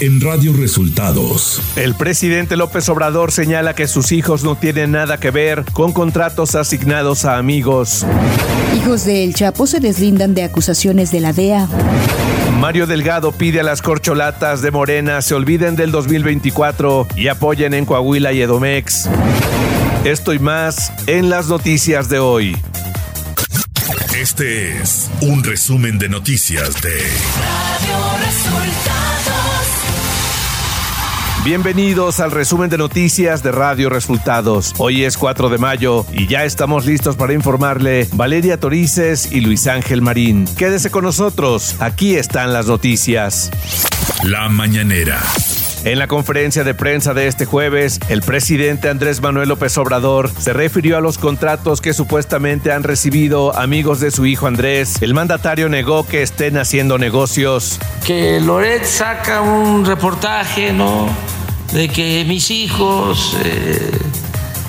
en Radio Resultados. El presidente López Obrador señala que sus hijos no tienen nada que ver con contratos asignados a amigos. Hijos de El Chapo se deslindan de acusaciones de la DEA. Mario Delgado pide a las corcholatas de Morena se olviden del 2024 y apoyen en Coahuila y Edomex. Esto y más en las noticias de hoy. Este es un resumen de noticias de Radio Resultados. Bienvenidos al resumen de noticias de Radio Resultados. Hoy es 4 de mayo y ya estamos listos para informarle Valeria Torices y Luis Ángel Marín. Quédese con nosotros, aquí están las noticias. La mañanera. En la conferencia de prensa de este jueves, el presidente Andrés Manuel López Obrador se refirió a los contratos que supuestamente han recibido amigos de su hijo Andrés. El mandatario negó que estén haciendo negocios. Que Loret saca un reportaje, ¿no? De que mis hijos eh,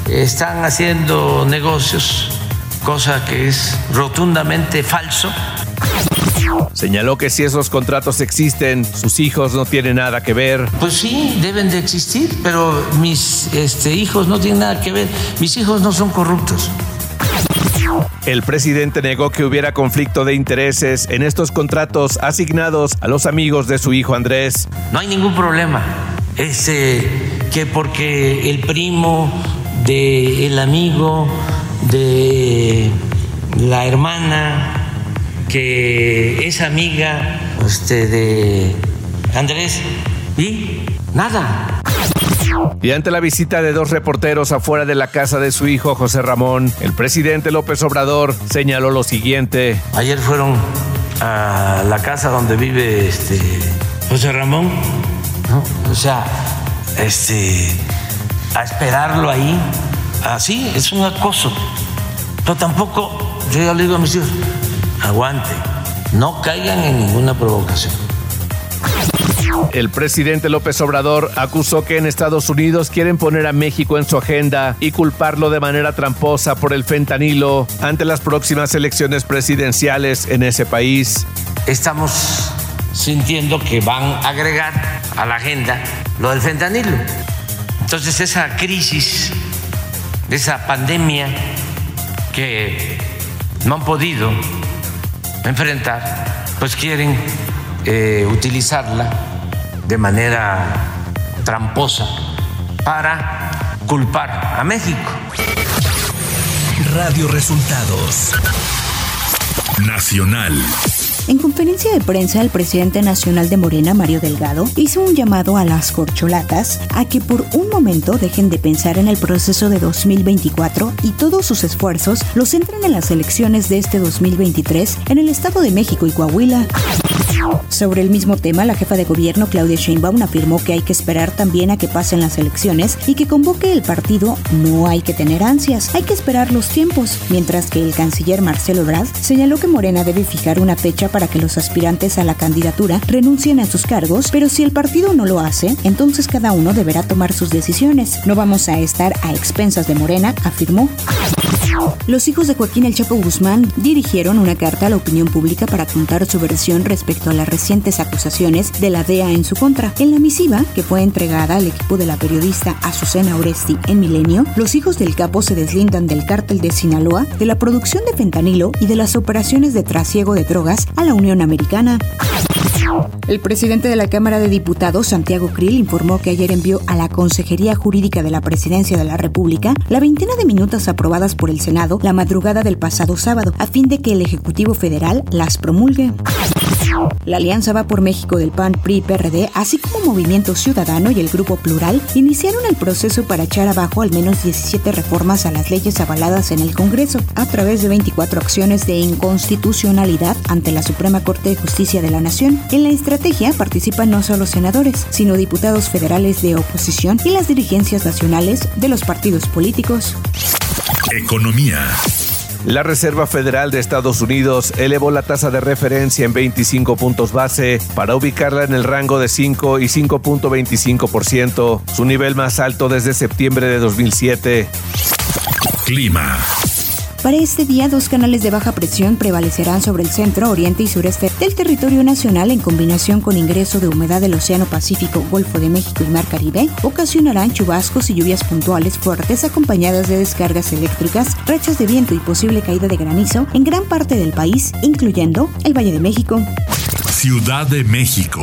están haciendo negocios, cosa que es rotundamente falso. Señaló que si esos contratos existen, sus hijos no tienen nada que ver. Pues sí, deben de existir, pero mis este, hijos no tienen nada que ver. Mis hijos no son corruptos. El presidente negó que hubiera conflicto de intereses en estos contratos asignados a los amigos de su hijo Andrés. No hay ningún problema. Este, que porque el primo del amigo de la hermana que es amiga este, de Andrés y nada. Y ante la visita de dos reporteros afuera de la casa de su hijo José Ramón, el presidente López Obrador señaló lo siguiente. Ayer fueron a la casa donde vive este José Ramón, O sea, este a esperarlo ahí. Así es un acoso. Pero tampoco, yo ya le digo a mis hijos, aguante, no caigan en ninguna provocación. El presidente López Obrador acusó que en Estados Unidos quieren poner a México en su agenda y culparlo de manera tramposa por el fentanilo ante las próximas elecciones presidenciales en ese país. Estamos sintiendo que van a agregar a la agenda lo del fentanilo. Entonces esa crisis, esa pandemia que no han podido enfrentar, pues quieren eh, utilizarla de manera tramposa para culpar a México. Radio Resultados Nacional. En conferencia de prensa, el presidente nacional de Morena, Mario Delgado, hizo un llamado a las corcholatas a que por un momento dejen de pensar en el proceso de 2024 y todos sus esfuerzos los centren en las elecciones de este 2023 en el Estado de México y Coahuila. Sobre el mismo tema, la jefa de gobierno Claudia Sheinbaum afirmó que hay que esperar también a que pasen las elecciones y que convoque el partido no hay que tener ansias, hay que esperar los tiempos, mientras que el canciller Marcelo Ebrard señaló que Morena debe fijar una fecha para que los aspirantes a la candidatura renuncien a sus cargos, pero si el partido no lo hace, entonces cada uno deberá tomar sus decisiones. No vamos a estar a expensas de Morena, afirmó. Los hijos de Joaquín El Chapo Guzmán dirigieron una carta a la opinión pública para contar su versión respecto a las recientes acusaciones de la DEA en su contra. En la misiva, que fue entregada al equipo de la periodista Azucena Oresti en Milenio, los hijos del capo se deslindan del cártel de Sinaloa, de la producción de fentanilo y de las operaciones de trasiego de drogas a la Unión Americana. El presidente de la Cámara de Diputados, Santiago Krill, informó que ayer envió a la Consejería Jurídica de la Presidencia de la República la veintena de minutas aprobadas por el Senado la madrugada del pasado sábado, a fin de que el Ejecutivo Federal las promulgue. La Alianza Va por México del PAN, PRI PRD, así como Movimiento Ciudadano y el Grupo Plural, iniciaron el proceso para echar abajo al menos 17 reformas a las leyes avaladas en el Congreso, a través de 24 acciones de inconstitucionalidad ante la Suprema Corte de Justicia de la Nación. En la estrategia participan no solo senadores, sino diputados federales de oposición y las dirigencias nacionales de los partidos políticos. Economía. La Reserva Federal de Estados Unidos elevó la tasa de referencia en 25 puntos base para ubicarla en el rango de 5 y 5.25%, su nivel más alto desde septiembre de 2007. Clima. Para este día, dos canales de baja presión prevalecerán sobre el centro, oriente y sureste del territorio nacional en combinación con ingreso de humedad del Océano Pacífico, Golfo de México y Mar Caribe, ocasionarán chubascos y lluvias puntuales fuertes acompañadas de descargas eléctricas, rachas de viento y posible caída de granizo en gran parte del país, incluyendo el Valle de México. Ciudad de México.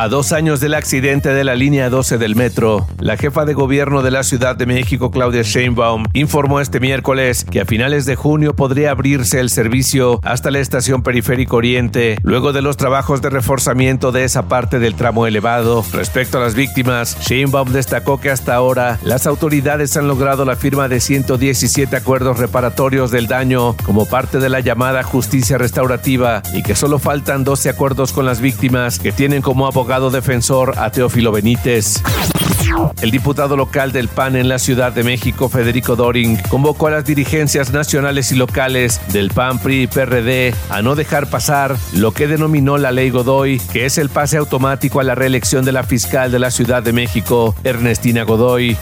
A dos años del accidente de la línea 12 del metro, la jefa de gobierno de la Ciudad de México, Claudia Sheinbaum, informó este miércoles que a finales de junio podría abrirse el servicio hasta la estación Periférico Oriente, luego de los trabajos de reforzamiento de esa parte del tramo elevado. Respecto a las víctimas, Sheinbaum destacó que hasta ahora las autoridades han logrado la firma de 117 acuerdos reparatorios del daño como parte de la llamada justicia restaurativa y que solo faltan 12 acuerdos con las víctimas que tienen como abogado defensor a Teófilo Benítez. El diputado local del PAN en la Ciudad de México, Federico Doring, convocó a las dirigencias nacionales y locales del PAN, PRI y PRD a no dejar pasar lo que denominó la ley Godoy, que es el pase automático a la reelección de la fiscal de la Ciudad de México, Ernestina Godoy.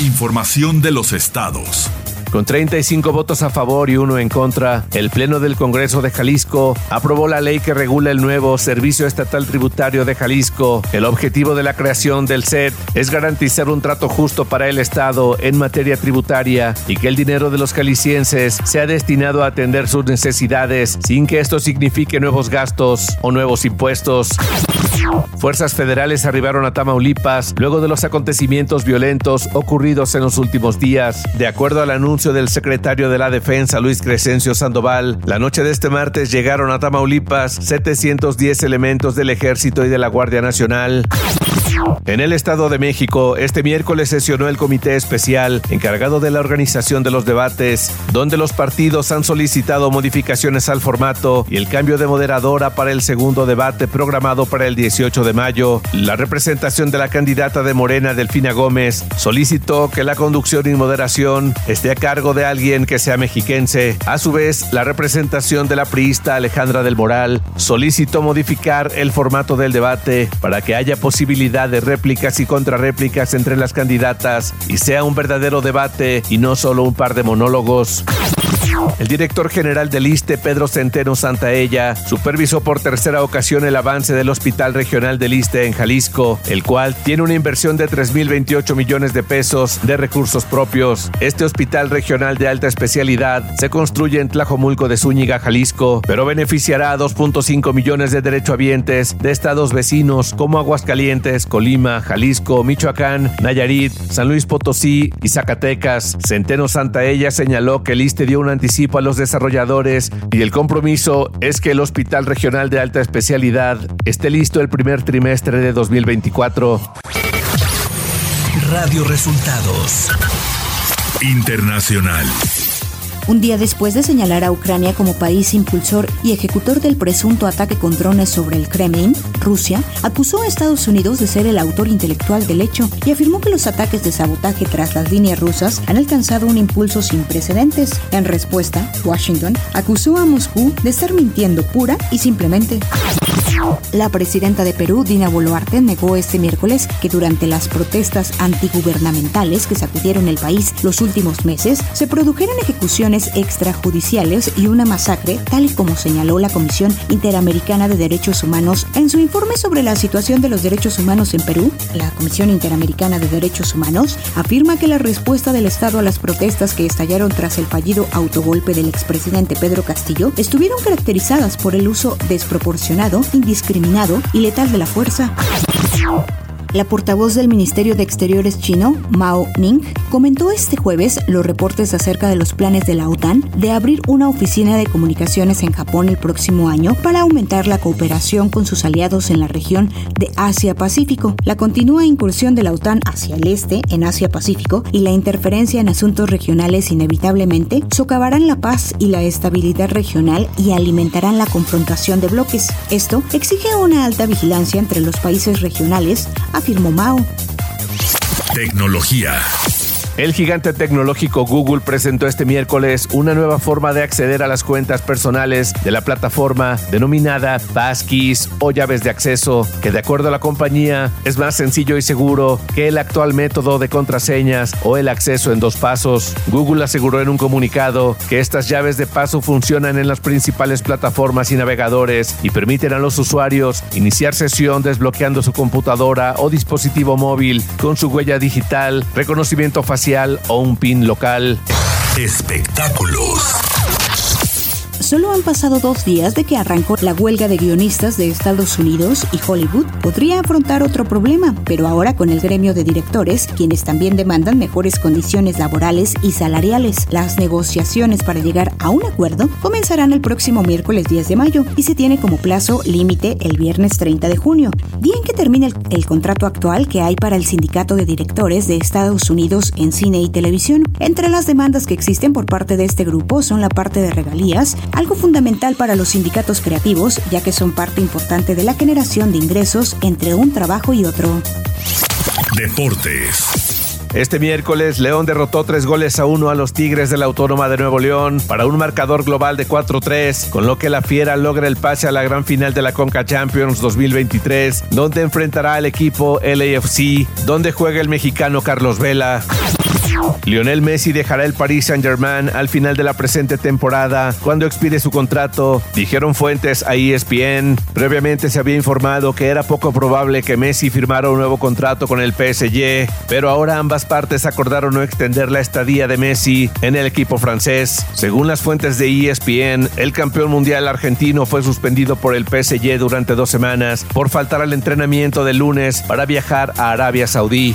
Información de los estados. Con 35 votos a favor y uno en contra, el Pleno del Congreso de Jalisco aprobó la ley que regula el nuevo Servicio Estatal Tributario de Jalisco. El objetivo de la creación del SET es garantizar un trato justo para el Estado en materia tributaria y que el dinero de los jaliscienses sea destinado a atender sus necesidades sin que esto signifique nuevos gastos o nuevos impuestos. Fuerzas federales arribaron a Tamaulipas luego de los acontecimientos violentos ocurridos en los últimos días. De acuerdo al anuncio del secretario de la Defensa, Luis Crescencio Sandoval, la noche de este martes llegaron a Tamaulipas 710 elementos del Ejército y de la Guardia Nacional. En el Estado de México, este miércoles sesionó el comité especial encargado de la organización de los debates, donde los partidos han solicitado modificaciones al formato y el cambio de moderadora para el segundo debate programado para el 18 de mayo. La representación de la candidata de Morena, Delfina Gómez, solicitó que la conducción y moderación esté a cargo de alguien que sea mexiquense. A su vez, la representación de la priista Alejandra del Moral solicitó modificar el formato del debate para que haya posibilidad de réplicas y contrarréplicas entre las candidatas y sea un verdadero debate y no solo un par de monólogos. El director general del ISTE, Pedro Centeno Santaella, supervisó por tercera ocasión el avance del Hospital Regional del ISTE en Jalisco, el cual tiene una inversión de 3.028 millones de pesos de recursos propios. Este hospital regional de alta especialidad se construye en Tlajomulco de Zúñiga, Jalisco, pero beneficiará a 2.5 millones de derechohabientes de estados vecinos como Aguascalientes, Colima, Jalisco, Michoacán, Nayarit, San Luis Potosí y Zacatecas. Centeno Santaella señaló que el ISTE dio anticipo a los desarrolladores y el compromiso es que el Hospital Regional de Alta Especialidad esté listo el primer trimestre de 2024. Radio Resultados Internacional. Un día después de señalar a Ucrania como país impulsor y ejecutor del presunto ataque con drones sobre el Kremlin, Rusia acusó a Estados Unidos de ser el autor intelectual del hecho y afirmó que los ataques de sabotaje tras las líneas rusas han alcanzado un impulso sin precedentes. En respuesta, Washington acusó a Moscú de estar mintiendo pura y simplemente. La presidenta de Perú, Dina Boluarte, negó este miércoles que durante las protestas antigubernamentales que sacudieron el país los últimos meses se produjeron ejecuciones extrajudiciales y una masacre, tal y como señaló la Comisión Interamericana de Derechos Humanos en su informe sobre la situación de los derechos humanos en Perú. La Comisión Interamericana de Derechos Humanos afirma que la respuesta del Estado a las protestas que estallaron tras el fallido autogolpe del expresidente Pedro Castillo estuvieron caracterizadas por el uso desproporcionado, indiscriminado y letal de la fuerza. La portavoz del Ministerio de Exteriores chino, Mao Ning, comentó este jueves los reportes acerca de los planes de la OTAN de abrir una oficina de comunicaciones en Japón el próximo año para aumentar la cooperación con sus aliados en la región de Asia-Pacífico. La continua incursión de la OTAN hacia el este en Asia-Pacífico y la interferencia en asuntos regionales inevitablemente socavarán la paz y la estabilidad regional y alimentarán la confrontación de bloques. Esto exige una alta vigilancia entre los países regionales, afirmó Mao. Tecnología. El gigante tecnológico Google presentó este miércoles una nueva forma de acceder a las cuentas personales de la plataforma denominada Passkeys o llaves de acceso, que de acuerdo a la compañía es más sencillo y seguro que el actual método de contraseñas o el acceso en dos pasos. Google aseguró en un comunicado que estas llaves de paso funcionan en las principales plataformas y navegadores y permiten a los usuarios iniciar sesión desbloqueando su computadora o dispositivo móvil con su huella digital, reconocimiento facial o un pin local. Espectáculos. Solo han pasado dos días de que arrancó la huelga de guionistas de Estados Unidos y Hollywood podría afrontar otro problema, pero ahora con el gremio de directores, quienes también demandan mejores condiciones laborales y salariales. Las negociaciones para llegar a un acuerdo comenzarán el próximo miércoles 10 de mayo y se tiene como plazo límite el viernes 30 de junio, día en que termina el, el contrato actual que hay para el sindicato de directores de Estados Unidos en cine y televisión. Entre las demandas que existen por parte de este grupo son la parte de regalías, algo fundamental para los sindicatos creativos, ya que son parte importante de la generación de ingresos entre un trabajo y otro. Deportes. Este miércoles, León derrotó tres goles a uno a los Tigres de la Autónoma de Nuevo León para un marcador global de 4-3, con lo que la Fiera logra el pase a la gran final de la Conca Champions 2023, donde enfrentará al equipo LAFC, donde juega el mexicano Carlos Vela. Lionel Messi dejará el Paris Saint-Germain al final de la presente temporada cuando expire su contrato, dijeron fuentes a ESPN. Previamente se había informado que era poco probable que Messi firmara un nuevo contrato con el PSG, pero ahora ambas partes acordaron no extender la estadía de Messi en el equipo francés. Según las fuentes de ESPN, el campeón mundial argentino fue suspendido por el PSG durante dos semanas por faltar al entrenamiento de lunes para viajar a Arabia Saudí.